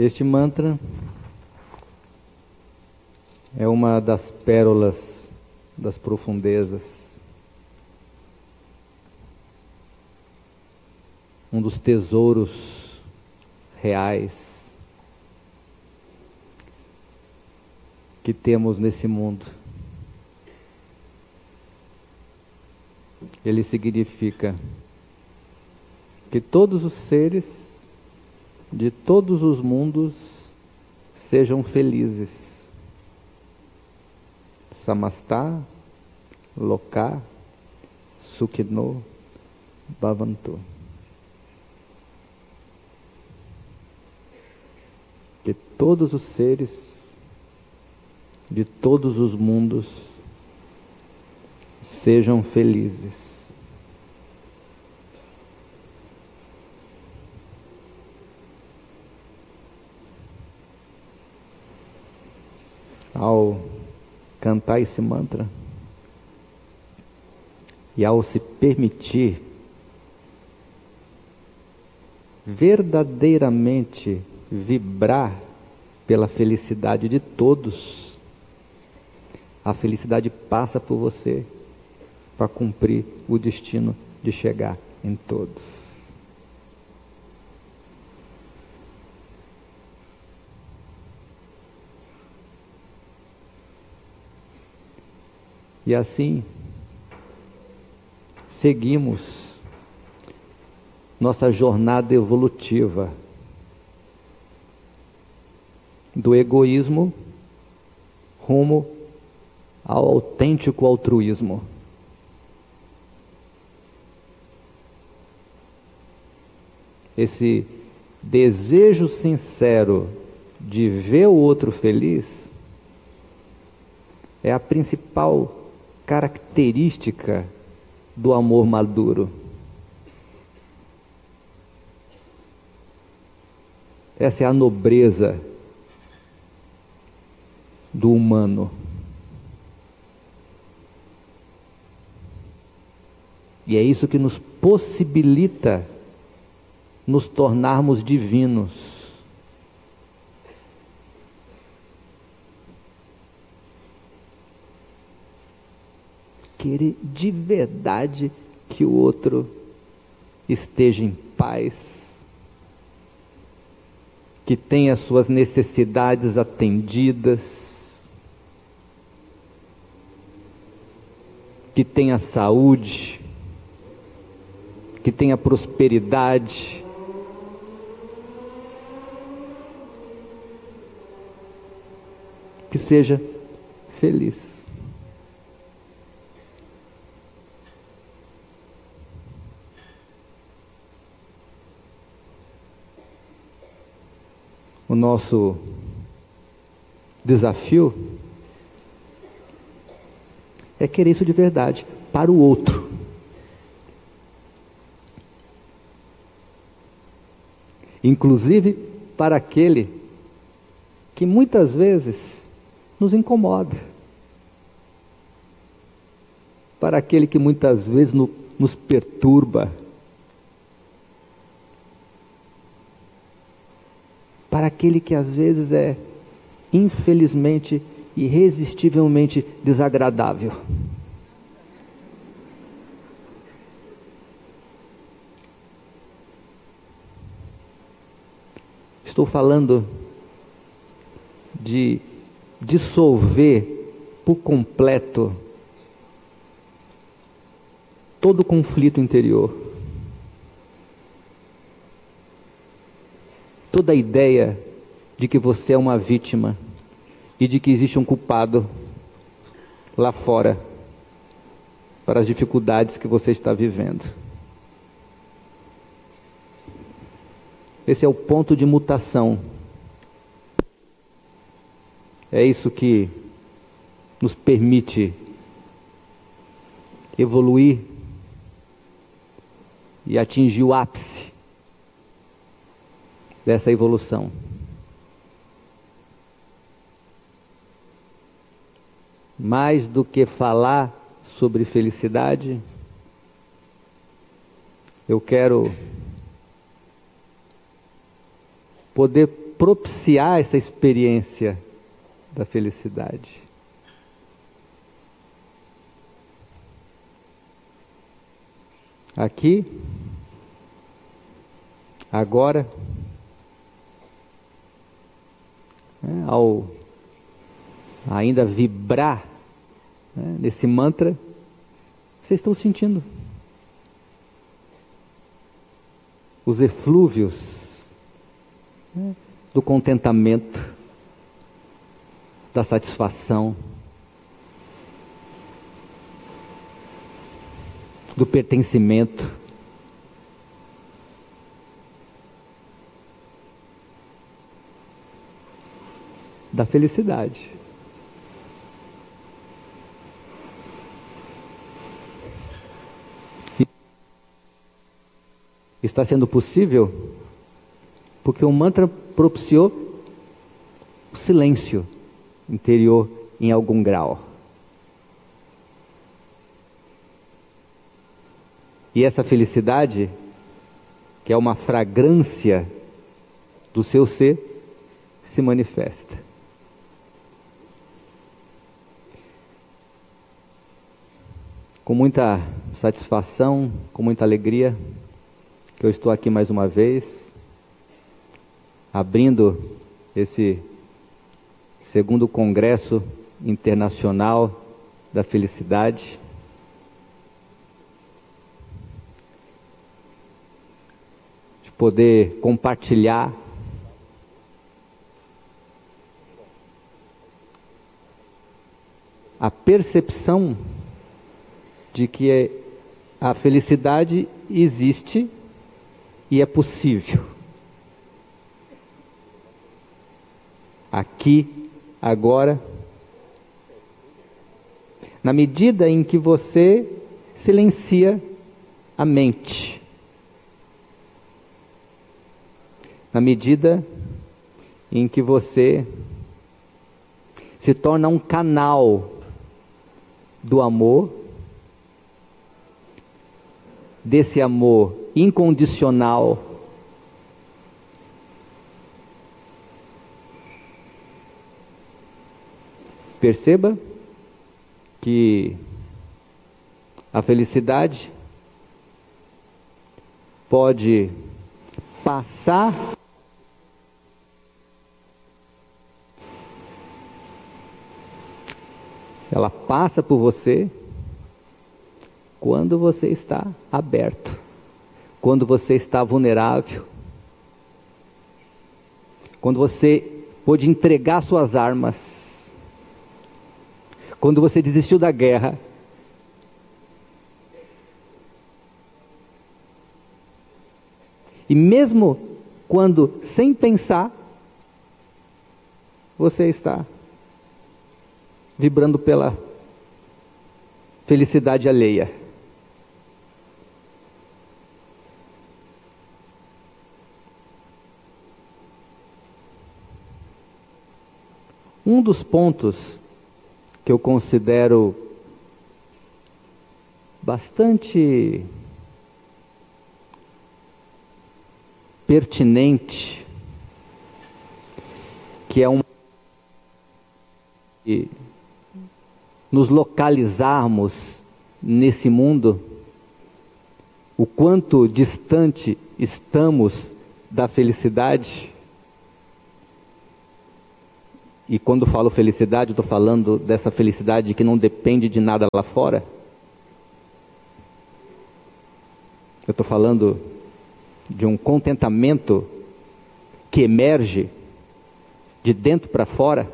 Este mantra é uma das pérolas das profundezas, um dos tesouros reais que temos nesse mundo. Ele significa que todos os seres de todos os mundos sejam felizes. Samastá, Loká, Sukhino, Bhavantu. Que todos os seres de todos os mundos sejam felizes. Ao cantar esse mantra e ao se permitir verdadeiramente vibrar pela felicidade de todos, a felicidade passa por você para cumprir o destino de chegar em todos. E assim, seguimos nossa jornada evolutiva do egoísmo rumo ao autêntico altruísmo. Esse desejo sincero de ver o outro feliz é a principal característica do amor maduro. Essa é a nobreza do humano. E é isso que nos possibilita nos tornarmos divinos. Querer de verdade que o outro esteja em paz, que tenha suas necessidades atendidas, que tenha saúde, que tenha prosperidade. Que seja feliz. O nosso desafio é querer isso de verdade para o outro. Inclusive para aquele que muitas vezes nos incomoda. Para aquele que muitas vezes no, nos perturba. Para aquele que às vezes é, infelizmente, irresistivelmente desagradável. Estou falando de dissolver por completo todo o conflito interior. Toda a ideia de que você é uma vítima e de que existe um culpado lá fora para as dificuldades que você está vivendo. Esse é o ponto de mutação. É isso que nos permite evoluir e atingir o ápice dessa evolução. Mais do que falar sobre felicidade, eu quero poder propiciar essa experiência da felicidade. Aqui, agora, né, ao ainda vibrar né, nesse mantra, vocês estão sentindo os eflúvios né, do contentamento, da satisfação, do pertencimento. Da felicidade. Está sendo possível porque o mantra propiciou o silêncio interior em algum grau. E essa felicidade, que é uma fragrância do seu ser, se manifesta. Com muita satisfação, com muita alegria, que eu estou aqui mais uma vez, abrindo esse segundo Congresso Internacional da Felicidade. De poder compartilhar a percepção de que a felicidade existe e é possível. Aqui, agora, na medida em que você silencia a mente, na medida em que você se torna um canal do amor, desse amor incondicional. Perceba que a felicidade pode passar ela passa por você quando você está aberto quando você está vulnerável, quando você pôde entregar suas armas, quando você desistiu da guerra, e mesmo quando, sem pensar, você está vibrando pela felicidade alheia. Um dos pontos que eu considero bastante pertinente, que é um nos localizarmos nesse mundo, o quanto distante estamos da felicidade. E quando falo felicidade, estou falando dessa felicidade que não depende de nada lá fora. Eu estou falando de um contentamento que emerge de dentro para fora.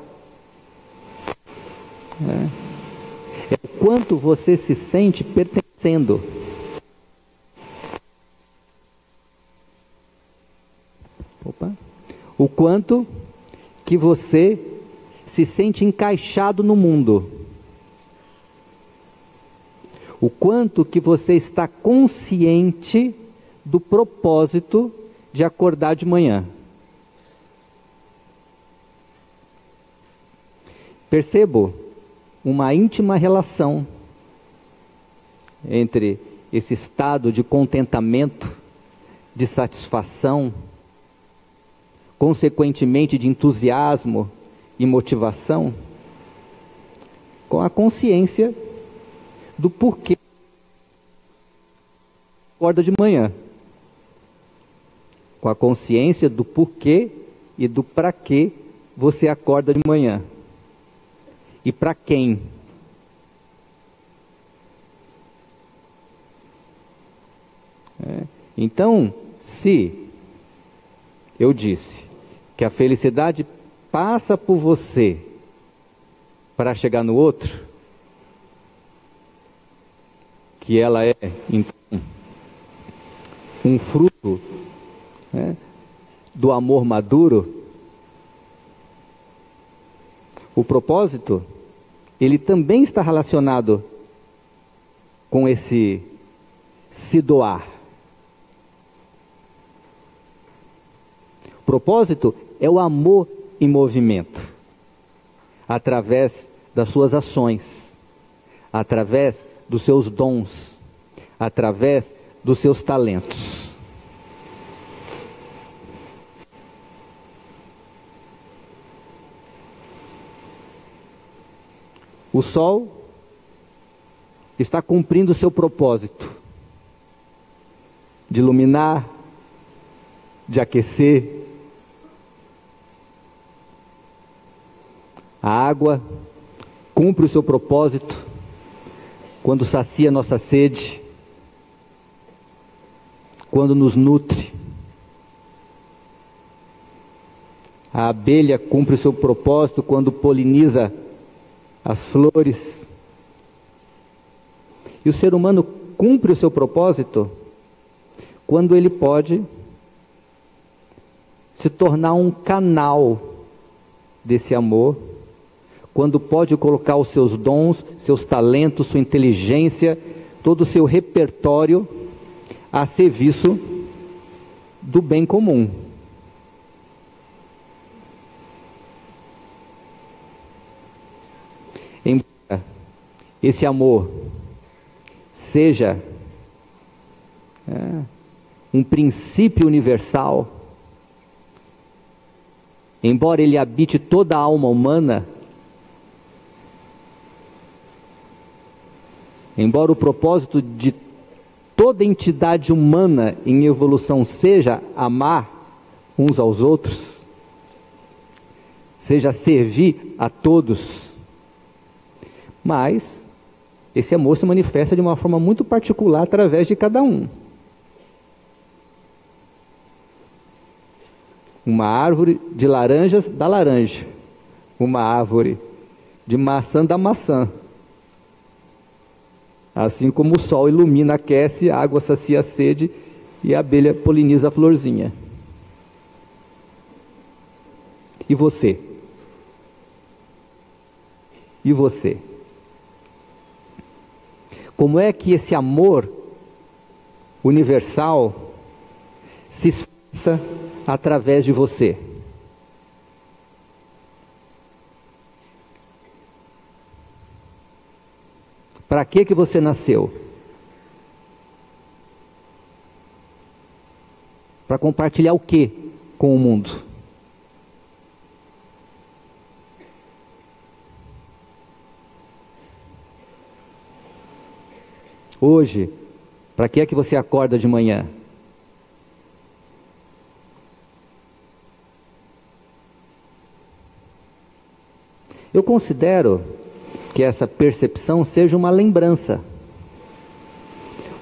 É. é o quanto você se sente pertencendo. Opa. O quanto que você se sente encaixado no mundo. O quanto que você está consciente do propósito de acordar de manhã. Percebo uma íntima relação entre esse estado de contentamento, de satisfação, consequentemente de entusiasmo e motivação, com a consciência do porquê acorda de manhã. Com a consciência do porquê e do para que você acorda de manhã. E para quem? É. Então, se eu disse que a felicidade passa por você para chegar no outro, que ela é então, um fruto né, do amor maduro, o propósito, ele também está relacionado com esse se doar. Propósito é o amor em movimento através das suas ações, através dos seus dons, através dos seus talentos. O sol está cumprindo o seu propósito de iluminar, de aquecer, A água cumpre o seu propósito quando sacia nossa sede, quando nos nutre. A abelha cumpre o seu propósito quando poliniza as flores. E o ser humano cumpre o seu propósito quando ele pode se tornar um canal desse amor quando pode colocar os seus dons, seus talentos, sua inteligência, todo o seu repertório a serviço do bem comum. Embora esse amor seja é, um princípio universal, embora ele habite toda a alma humana, Embora o propósito de toda entidade humana em evolução seja amar uns aos outros, seja servir a todos, mas esse amor se manifesta de uma forma muito particular através de cada um. Uma árvore de laranjas dá laranja, uma árvore de maçã dá maçã. Assim como o sol ilumina, aquece, a água sacia a sede e a abelha poliniza a florzinha. E você? E você? Como é que esse amor universal se expressa através de você? Para que que você nasceu? Para compartilhar o que com o mundo? Hoje, para que é que você acorda de manhã? Eu considero que essa percepção seja uma lembrança.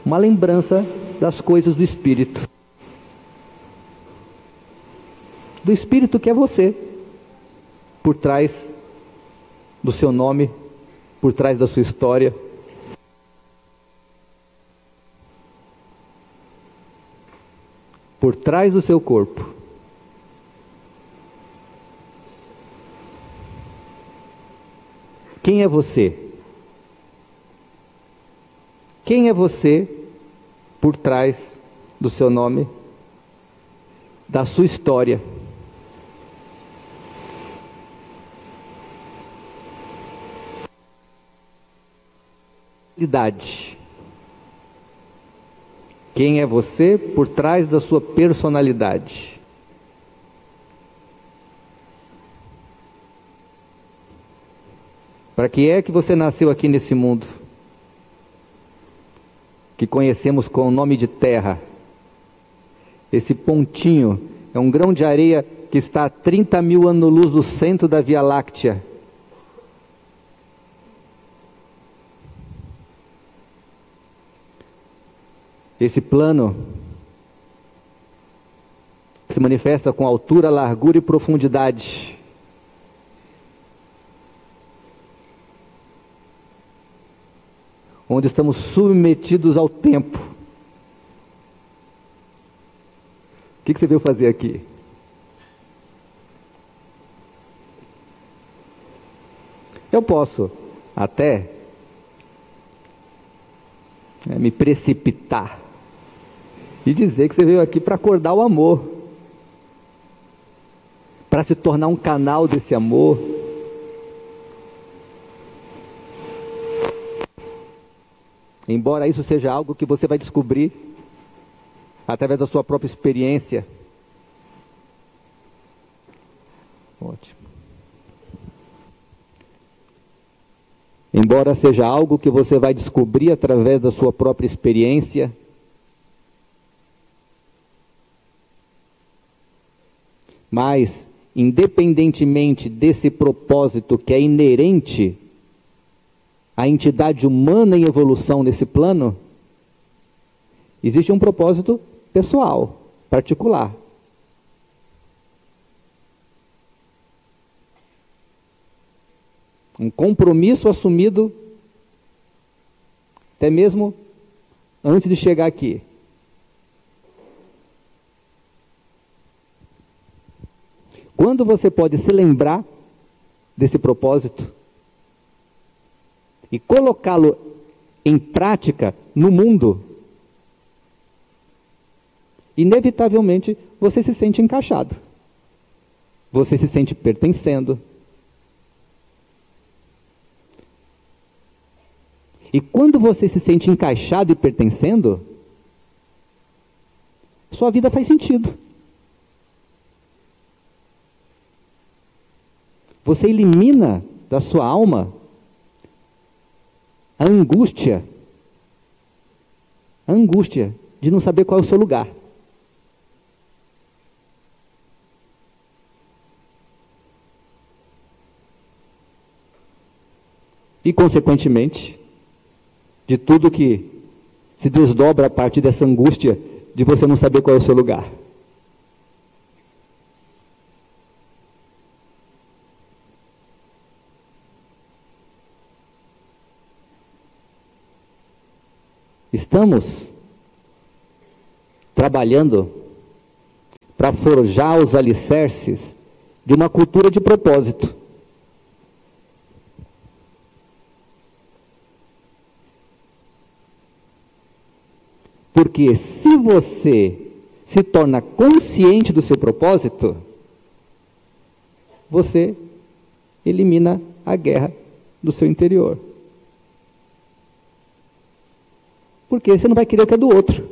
Uma lembrança das coisas do Espírito. Do Espírito que é você, por trás do seu nome, por trás da sua história. Por trás do seu corpo. Quem é você? Quem é você por trás do seu nome, da sua história? Idade. Quem é você por trás da sua personalidade? Para que é que você nasceu aqui nesse mundo? Que conhecemos com o nome de terra. Esse pontinho é um grão de areia que está a 30 mil anos-luz do centro da Via Láctea. Esse plano se manifesta com altura, largura e profundidade. Onde estamos submetidos ao tempo. O que, que você veio fazer aqui? Eu posso até é, me precipitar e dizer que você veio aqui para acordar o amor, para se tornar um canal desse amor. Embora isso seja algo que você vai descobrir através da sua própria experiência. Ótimo. Embora seja algo que você vai descobrir através da sua própria experiência, Mas, independentemente desse propósito que é inerente à entidade humana em evolução nesse plano, existe um propósito pessoal, particular. Um compromisso assumido até mesmo antes de chegar aqui. Quando você pode se lembrar desse propósito e colocá-lo em prática no mundo, inevitavelmente você se sente encaixado. Você se sente pertencendo. E quando você se sente encaixado e pertencendo, sua vida faz sentido. Você elimina da sua alma a angústia, a angústia de não saber qual é o seu lugar. E, consequentemente, de tudo que se desdobra a partir dessa angústia de você não saber qual é o seu lugar. Estamos trabalhando para forjar os alicerces de uma cultura de propósito. Porque se você se torna consciente do seu propósito, você elimina a guerra do seu interior. Porque você não vai querer o que é do outro.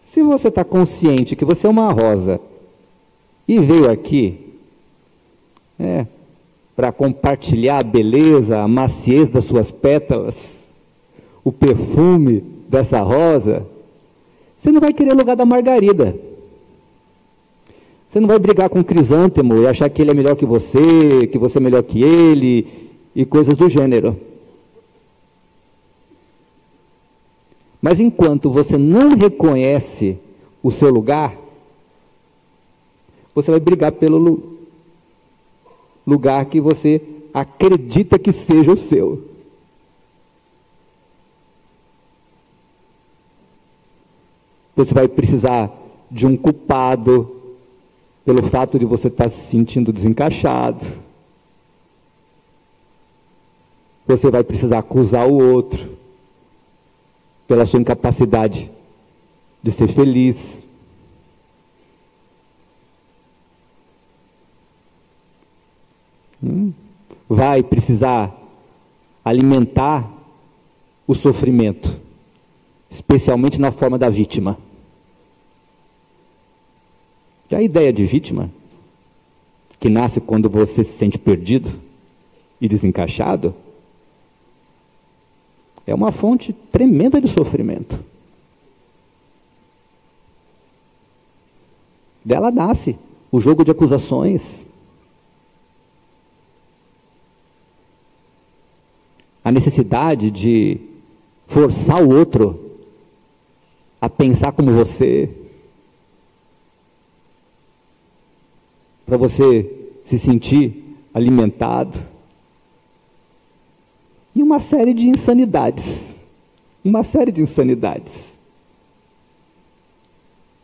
Se você está consciente que você é uma rosa e veio aqui é, para compartilhar a beleza, a maciez das suas pétalas, o perfume dessa rosa, você não vai querer o lugar da margarida. Você não vai brigar com o crisântemo e achar que ele é melhor que você, que você é melhor que ele e coisas do gênero. Mas enquanto você não reconhece o seu lugar, você vai brigar pelo lugar que você acredita que seja o seu. Você vai precisar de um culpado pelo fato de você estar se sentindo desencaixado. Você vai precisar acusar o outro pela sua incapacidade de ser feliz. Hum? Vai precisar alimentar o sofrimento, especialmente na forma da vítima. Que a ideia de vítima que nasce quando você se sente perdido e desencaixado, é uma fonte tremenda de sofrimento. Dela nasce o jogo de acusações, a necessidade de forçar o outro a pensar como você, para você se sentir alimentado, e uma série de insanidades, uma série de insanidades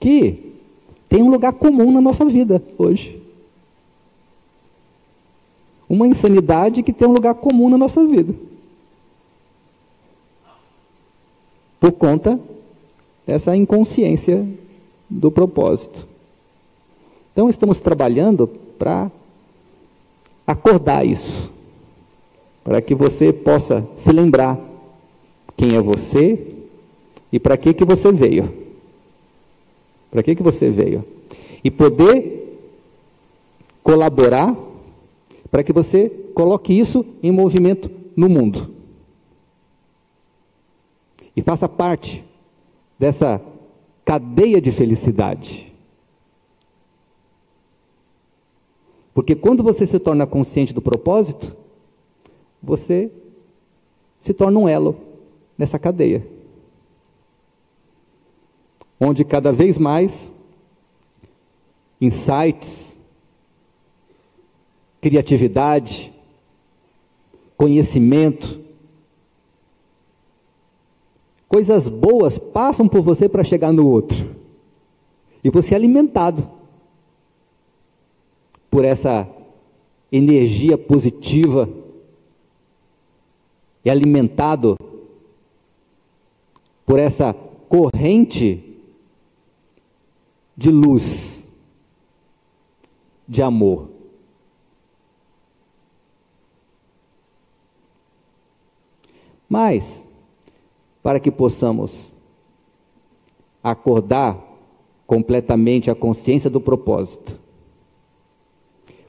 que tem um lugar comum na nossa vida hoje. Uma insanidade que tem um lugar comum na nossa vida. por conta dessa inconsciência do propósito. Então, estamos trabalhando para acordar isso, para que você possa se lembrar quem é você e para que, que você veio. Para que, que você veio? E poder colaborar para que você coloque isso em movimento no mundo e faça parte dessa cadeia de felicidade. Porque quando você se torna consciente do propósito, você se torna um elo nessa cadeia. Onde cada vez mais insights, criatividade, conhecimento, Coisas boas passam por você para chegar no outro. E você é alimentado por essa energia positiva. É alimentado por essa corrente de luz, de amor. Mas, para que possamos acordar completamente a consciência do propósito,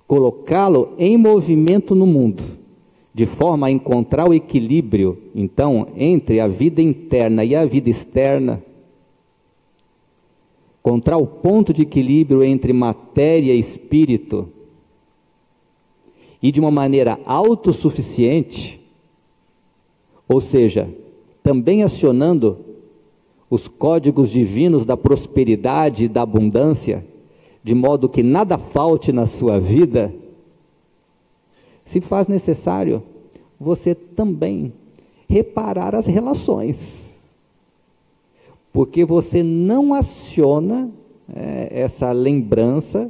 colocá-lo em movimento no mundo, de forma a encontrar o equilíbrio, então, entre a vida interna e a vida externa, encontrar o ponto de equilíbrio entre matéria e espírito, e de uma maneira autossuficiente, ou seja, também acionando os códigos divinos da prosperidade e da abundância, de modo que nada falte na sua vida, se faz necessário você também reparar as relações, porque você não aciona é, essa lembrança,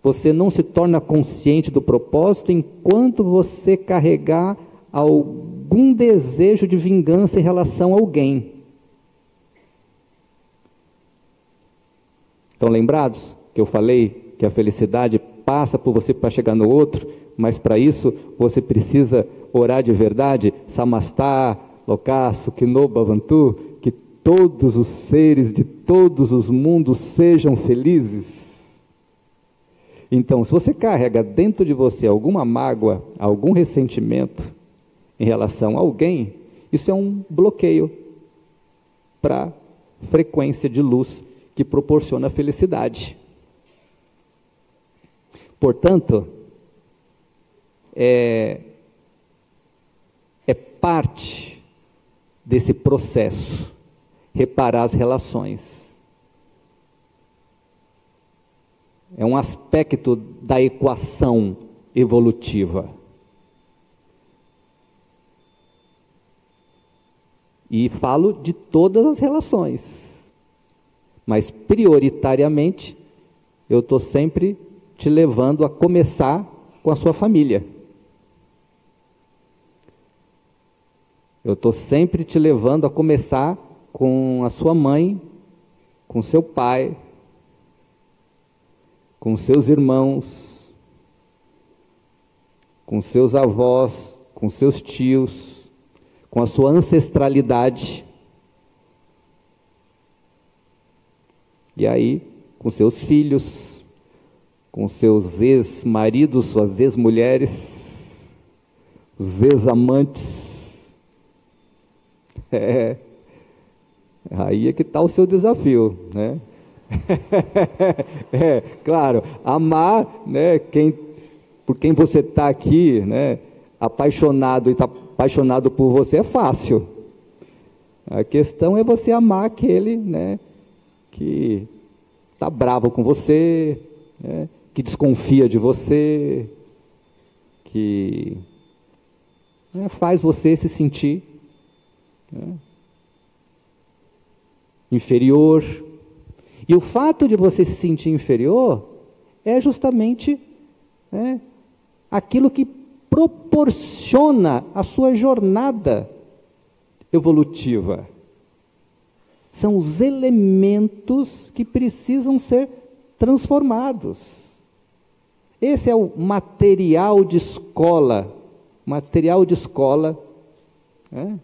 você não se torna consciente do propósito enquanto você carregar algum desejo de vingança em relação a alguém. Estão lembrados que eu falei que a felicidade passa por você para chegar no outro, mas para isso você precisa orar de verdade, samastá, locaço, kinoba, vantu, que todos os seres de todos os mundos sejam felizes. Então, se você carrega dentro de você alguma mágoa, algum ressentimento, em relação a alguém, isso é um bloqueio para a frequência de luz que proporciona felicidade. Portanto, é, é parte desse processo reparar as relações. É um aspecto da equação evolutiva. E falo de todas as relações. Mas prioritariamente, eu estou sempre te levando a começar com a sua família. Eu estou sempre te levando a começar com a sua mãe, com seu pai, com seus irmãos, com seus avós, com seus tios com a sua ancestralidade. E aí, com seus filhos, com seus ex-maridos, suas ex-mulheres, os ex-amantes. É, aí é que está o seu desafio, né? é, claro, amar, né, quem, por quem você está aqui, né, apaixonado e está apaixonado por você é fácil. A questão é você amar aquele, né, que está bravo com você, né, que desconfia de você, que né, faz você se sentir né, inferior. E o fato de você se sentir inferior é justamente né, aquilo que proporciona a sua jornada evolutiva. São os elementos que precisam ser transformados. Esse é o material de escola, material de escola, né?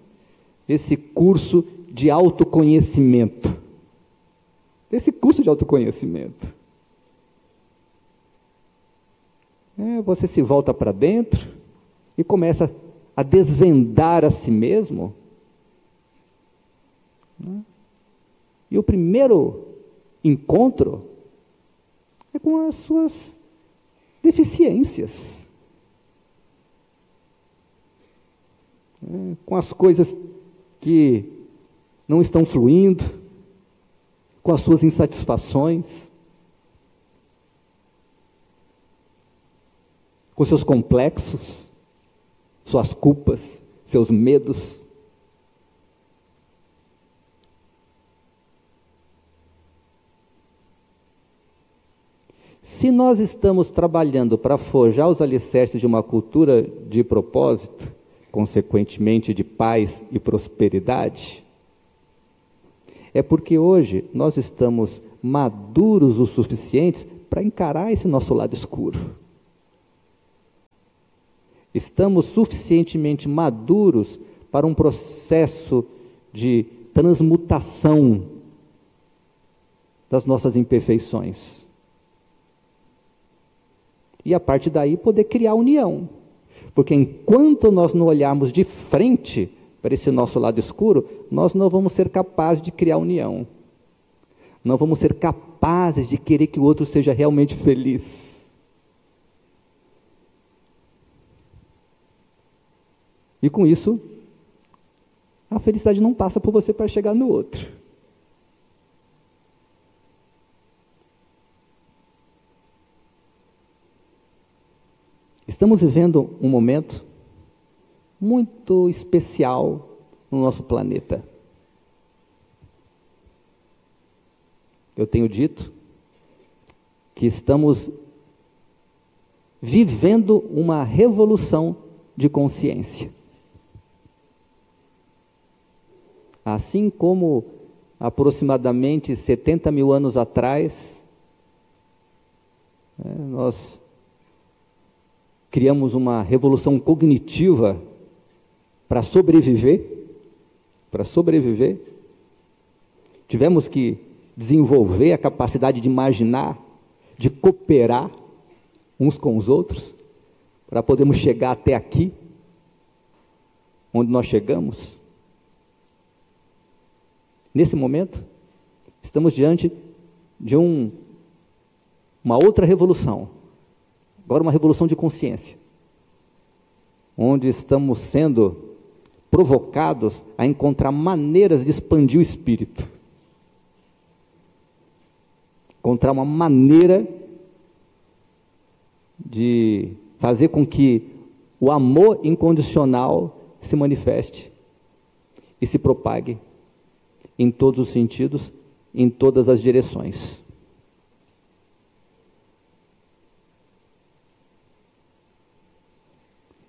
Esse curso de autoconhecimento. Esse curso de autoconhecimento. É, você se volta para dentro e começa a desvendar a si mesmo. Né? E o primeiro encontro é com as suas deficiências. É, com as coisas que não estão fluindo, com as suas insatisfações, com seus complexos, suas culpas, seus medos. Se nós estamos trabalhando para forjar os alicerces de uma cultura de propósito, consequentemente de paz e prosperidade, é porque hoje nós estamos maduros o suficientes para encarar esse nosso lado escuro. Estamos suficientemente maduros para um processo de transmutação das nossas imperfeições. E a partir daí poder criar união. Porque enquanto nós não olharmos de frente para esse nosso lado escuro, nós não vamos ser capazes de criar união. Não vamos ser capazes de querer que o outro seja realmente feliz. E com isso, a felicidade não passa por você para chegar no outro. Estamos vivendo um momento muito especial no nosso planeta. Eu tenho dito que estamos vivendo uma revolução de consciência. Assim como aproximadamente 70 mil anos atrás, né, nós criamos uma revolução cognitiva para sobreviver, para sobreviver, tivemos que desenvolver a capacidade de imaginar, de cooperar uns com os outros, para podermos chegar até aqui, onde nós chegamos. Nesse momento, estamos diante de um, uma outra revolução, agora uma revolução de consciência, onde estamos sendo provocados a encontrar maneiras de expandir o espírito. Encontrar uma maneira de fazer com que o amor incondicional se manifeste e se propague em todos os sentidos, em todas as direções.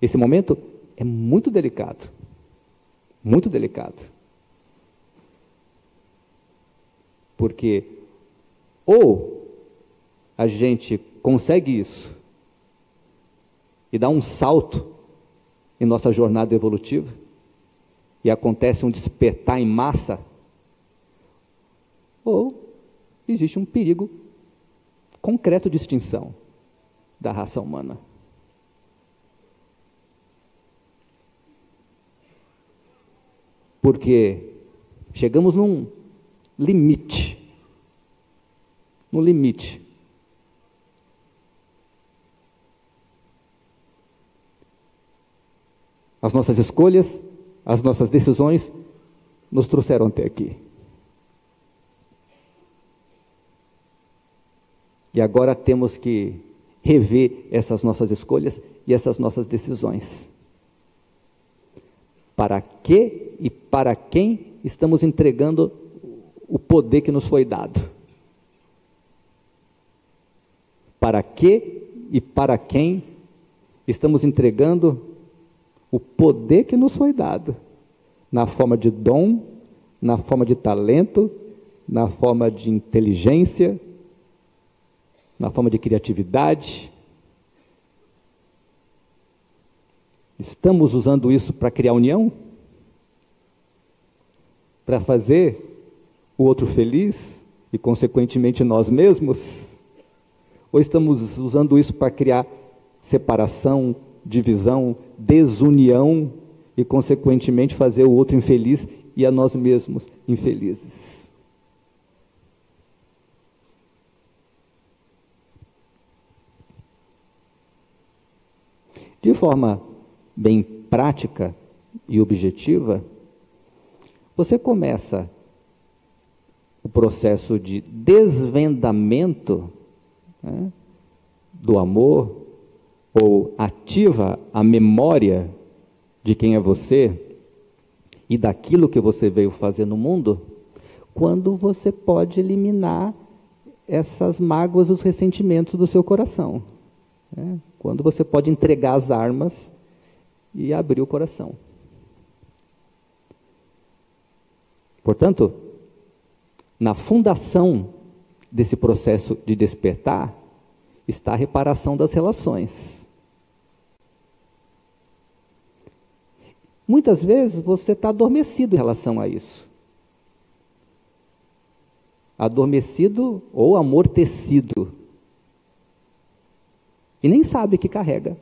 Esse momento é muito delicado. Muito delicado. Porque ou a gente consegue isso e dá um salto em nossa jornada evolutiva e acontece um despertar em massa, ou existe um perigo concreto de extinção. da raça humana. Porque chegamos num limite. No limite. As nossas escolhas, as nossas decisões nos trouxeram até aqui. E agora temos que rever essas nossas escolhas e essas nossas decisões. Para que e para quem estamos entregando o poder que nos foi dado? Para que e para quem estamos entregando o poder que nos foi dado? Na forma de dom, na forma de talento, na forma de inteligência, na forma de criatividade. Estamos usando isso para criar união? Para fazer o outro feliz e, consequentemente, nós mesmos? Ou estamos usando isso para criar separação, divisão, desunião e, consequentemente, fazer o outro infeliz e a nós mesmos infelizes? De forma bem prática e objetiva, você começa o processo de desvendamento né, do amor, ou ativa a memória de quem é você e daquilo que você veio fazer no mundo, quando você pode eliminar essas mágoas, os ressentimentos do seu coração. Né? Quando você pode entregar as armas e abrir o coração. Portanto, na fundação desse processo de despertar está a reparação das relações. Muitas vezes você está adormecido em relação a isso. Adormecido ou amortecido e nem sabe que carrega.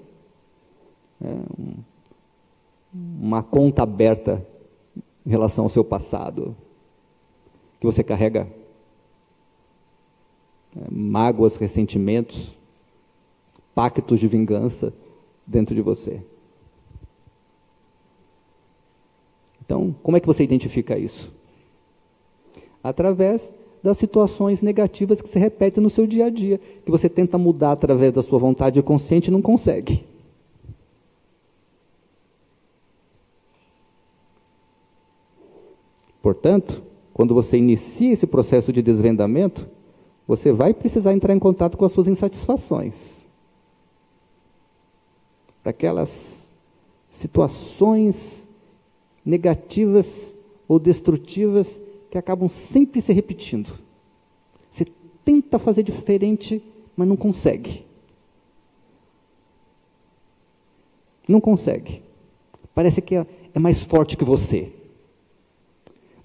É um, uma conta aberta em relação ao seu passado, que você carrega é, mágoas, ressentimentos, pactos de vingança dentro de você. Então, como é que você identifica isso? Através das situações negativas que se repetem no seu dia a dia, que você tenta mudar através da sua vontade consciente e não consegue. Portanto, quando você inicia esse processo de desvendamento, você vai precisar entrar em contato com as suas insatisfações. Aquelas situações negativas ou destrutivas que acabam sempre se repetindo. Você tenta fazer diferente, mas não consegue. Não consegue. Parece que é, é mais forte que você.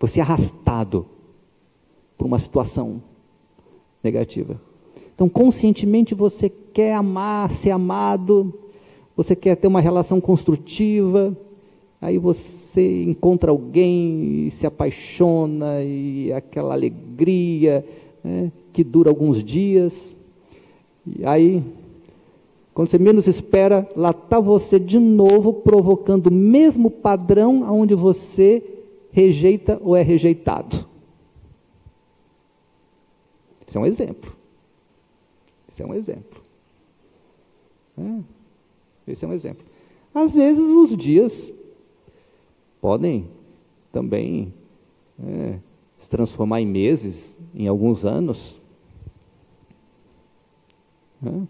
Você é arrastado por uma situação negativa. Então, conscientemente você quer amar, ser amado, você quer ter uma relação construtiva, Aí você encontra alguém e se apaixona, e aquela alegria né, que dura alguns dias. E aí, quando você menos espera, lá está você de novo provocando o mesmo padrão aonde você rejeita ou é rejeitado. Isso é um exemplo. Isso é um exemplo. É. Esse é um exemplo. Às vezes os dias podem também é, se transformar em meses, em alguns anos. É.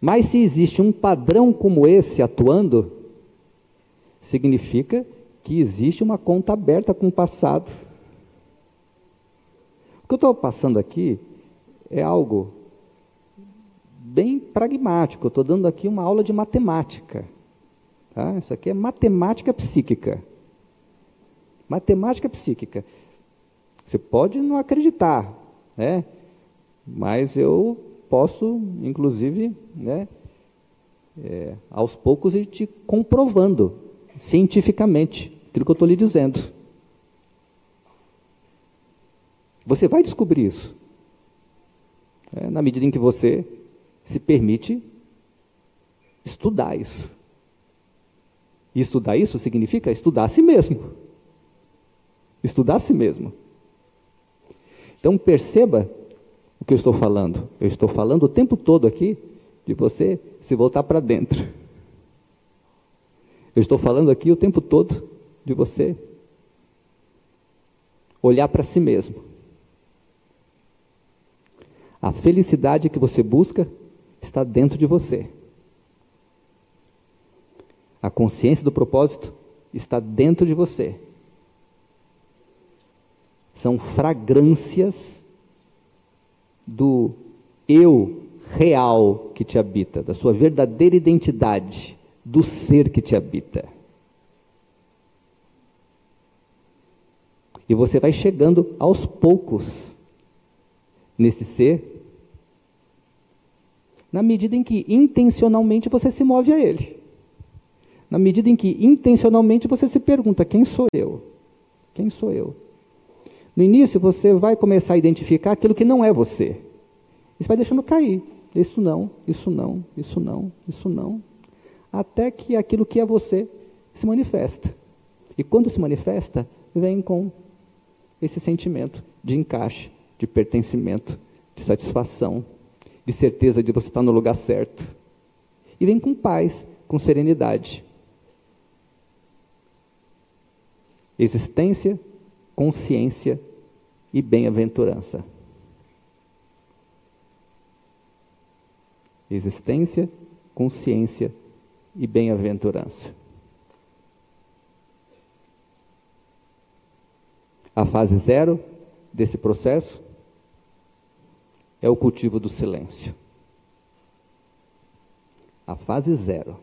Mas se existe um padrão como esse atuando, significa que existe uma conta aberta com o passado. O que eu estou passando aqui é algo bem pragmático. Eu estou dando aqui uma aula de matemática. Tá? Isso aqui é matemática psíquica. Matemática psíquica. Você pode não acreditar, né? mas eu posso, inclusive, né, é, aos poucos ir te comprovando cientificamente aquilo que eu estou lhe dizendo. Você vai descobrir isso. É, na medida em que você se permite estudar isso. E estudar isso significa estudar a si mesmo. Estudar a si mesmo. Então perceba o que eu estou falando. Eu estou falando o tempo todo aqui de você se voltar para dentro. Eu estou falando aqui o tempo todo de você olhar para si mesmo. A felicidade que você busca está dentro de você. A consciência do propósito está dentro de você. São fragrâncias do eu real que te habita, da sua verdadeira identidade, do ser que te habita. E você vai chegando aos poucos nesse ser, na medida em que intencionalmente você se move a ele. Na medida em que intencionalmente você se pergunta: quem sou eu? Quem sou eu? No início você vai começar a identificar aquilo que não é você. Você vai deixando cair. Isso não, isso não, isso não, isso não. Até que aquilo que é você se manifesta. E quando se manifesta, vem com esse sentimento de encaixe, de pertencimento, de satisfação, de certeza de você estar no lugar certo. E vem com paz, com serenidade. Existência, consciência e bem-aventurança. Existência, consciência e bem-aventurança. A fase zero desse processo é o cultivo do silêncio. A fase zero.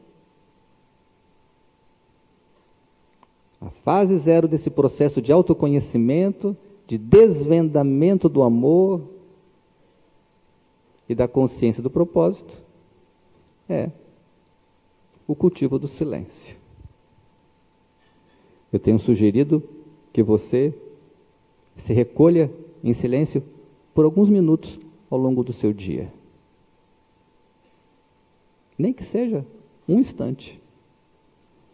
A fase zero desse processo de autoconhecimento, de desvendamento do amor, e da consciência do propósito é o cultivo do silêncio. Eu tenho sugerido que você se recolha em silêncio por alguns minutos ao longo do seu dia. Nem que seja um instante,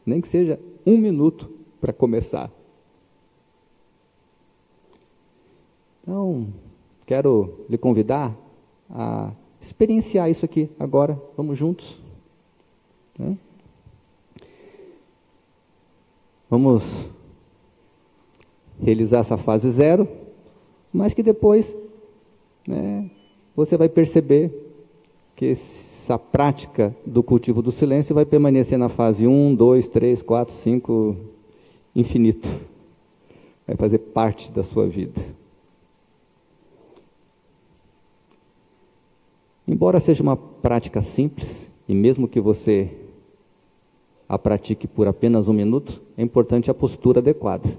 nem que seja um minuto para começar. Então, quero lhe convidar a experienciar isso aqui agora. Vamos juntos? Né? Vamos realizar essa fase zero, mas que depois né, você vai perceber que essa prática do cultivo do silêncio vai permanecer na fase 1, 2, 3, 4, 5, infinito. Vai fazer parte da sua vida. Embora seja uma prática simples, e mesmo que você a pratique por apenas um minuto, é importante a postura adequada.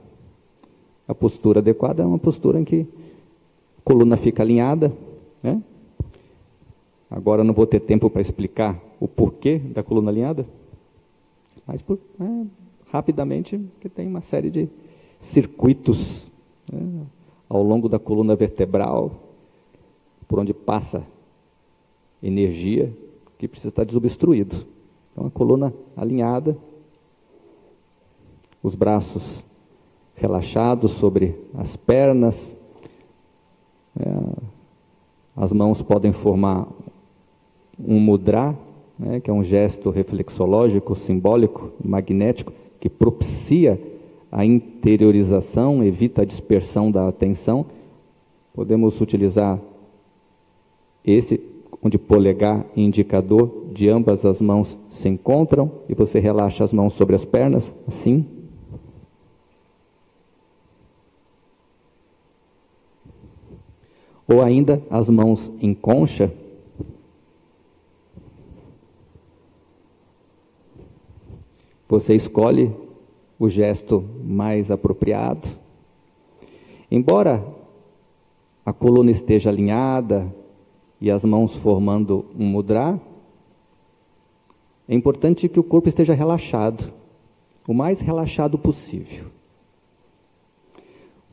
A postura adequada é uma postura em que a coluna fica alinhada. Né? Agora não vou ter tempo para explicar o porquê da coluna alinhada, mas por, é, rapidamente, que tem uma série de circuitos né, ao longo da coluna vertebral, por onde passa energia que precisa estar desobstruído. Então, a coluna alinhada, os braços relaxados sobre as pernas, é, as mãos podem formar um mudra, né, que é um gesto reflexológico, simbólico, magnético, que propicia a interiorização, evita a dispersão da atenção. Podemos utilizar esse onde polegar e indicador de ambas as mãos se encontram e você relaxa as mãos sobre as pernas, assim. Ou ainda as mãos em concha. Você escolhe o gesto mais apropriado. Embora a coluna esteja alinhada, e as mãos formando um mudra, é importante que o corpo esteja relaxado, o mais relaxado possível.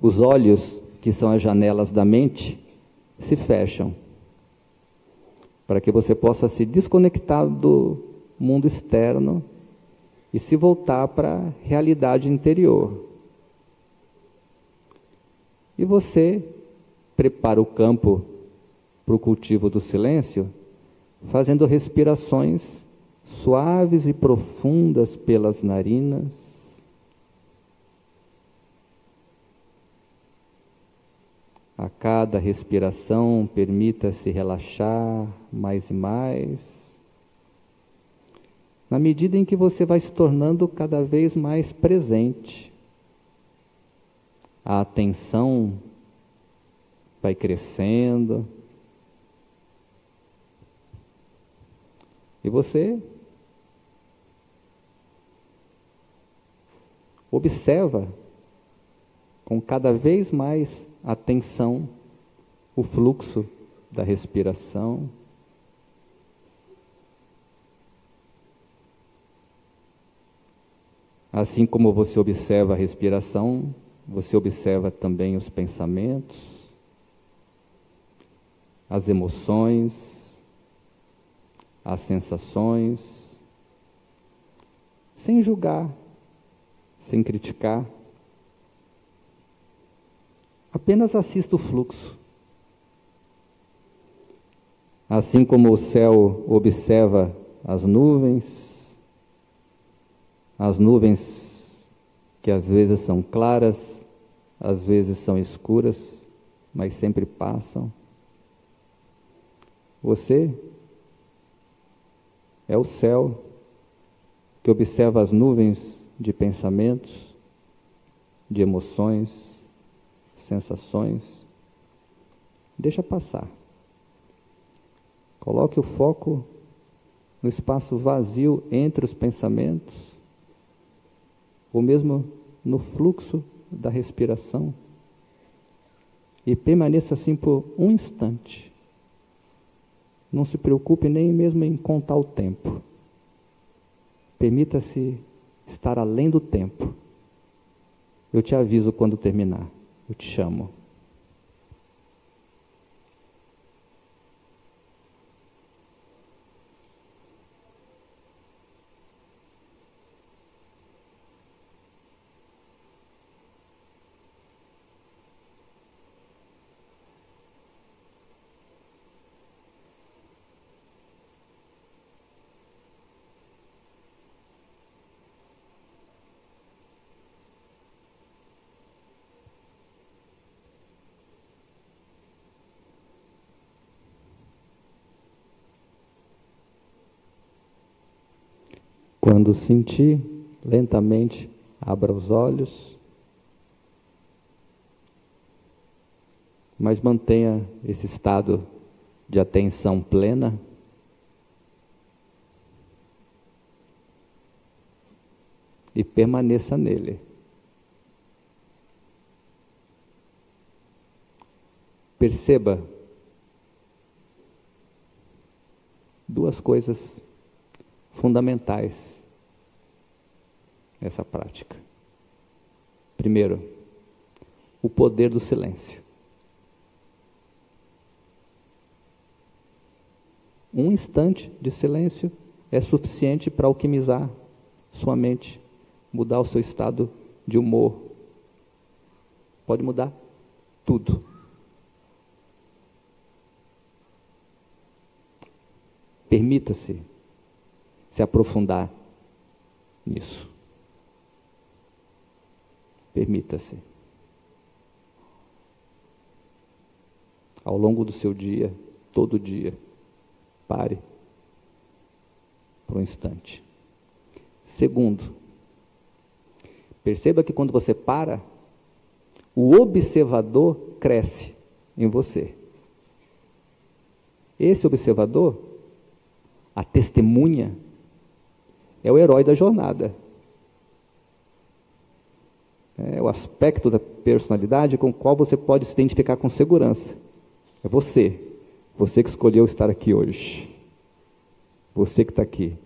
Os olhos, que são as janelas da mente, se fecham, para que você possa se desconectar do mundo externo e se voltar para a realidade interior. E você prepara o campo para o cultivo do silêncio, fazendo respirações suaves e profundas pelas narinas. A cada respiração, permita-se relaxar mais e mais. Na medida em que você vai se tornando cada vez mais presente, a atenção vai crescendo. E você observa com cada vez mais atenção o fluxo da respiração. Assim como você observa a respiração, você observa também os pensamentos, as emoções, as sensações, sem julgar, sem criticar. Apenas assista o fluxo. Assim como o céu observa as nuvens, as nuvens que às vezes são claras, às vezes são escuras, mas sempre passam. Você é o céu que observa as nuvens de pensamentos, de emoções, sensações. Deixa passar. Coloque o foco no espaço vazio entre os pensamentos, ou mesmo no fluxo da respiração, e permaneça assim por um instante. Não se preocupe nem mesmo em contar o tempo. Permita-se estar além do tempo. Eu te aviso quando terminar. Eu te chamo. Quando sentir, lentamente abra os olhos, mas mantenha esse estado de atenção plena. E permaneça nele. Perceba duas coisas fundamentais nessa prática. Primeiro, o poder do silêncio. Um instante de silêncio é suficiente para alquimizar sua mente, mudar o seu estado de humor. Pode mudar tudo. Permita-se se aprofundar nisso. Permita-se. Ao longo do seu dia, todo dia, pare por um instante. Segundo, perceba que quando você para, o observador cresce em você. Esse observador, a testemunha, é o herói da jornada. É o aspecto da personalidade com o qual você pode se identificar com segurança. É você. Você que escolheu estar aqui hoje. Você que está aqui.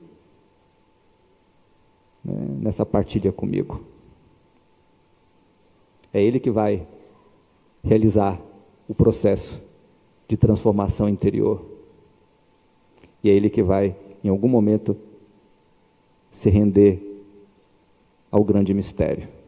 Né, nessa partilha comigo. É Ele que vai realizar o processo de transformação interior. E é Ele que vai, em algum momento, se render ao grande mistério.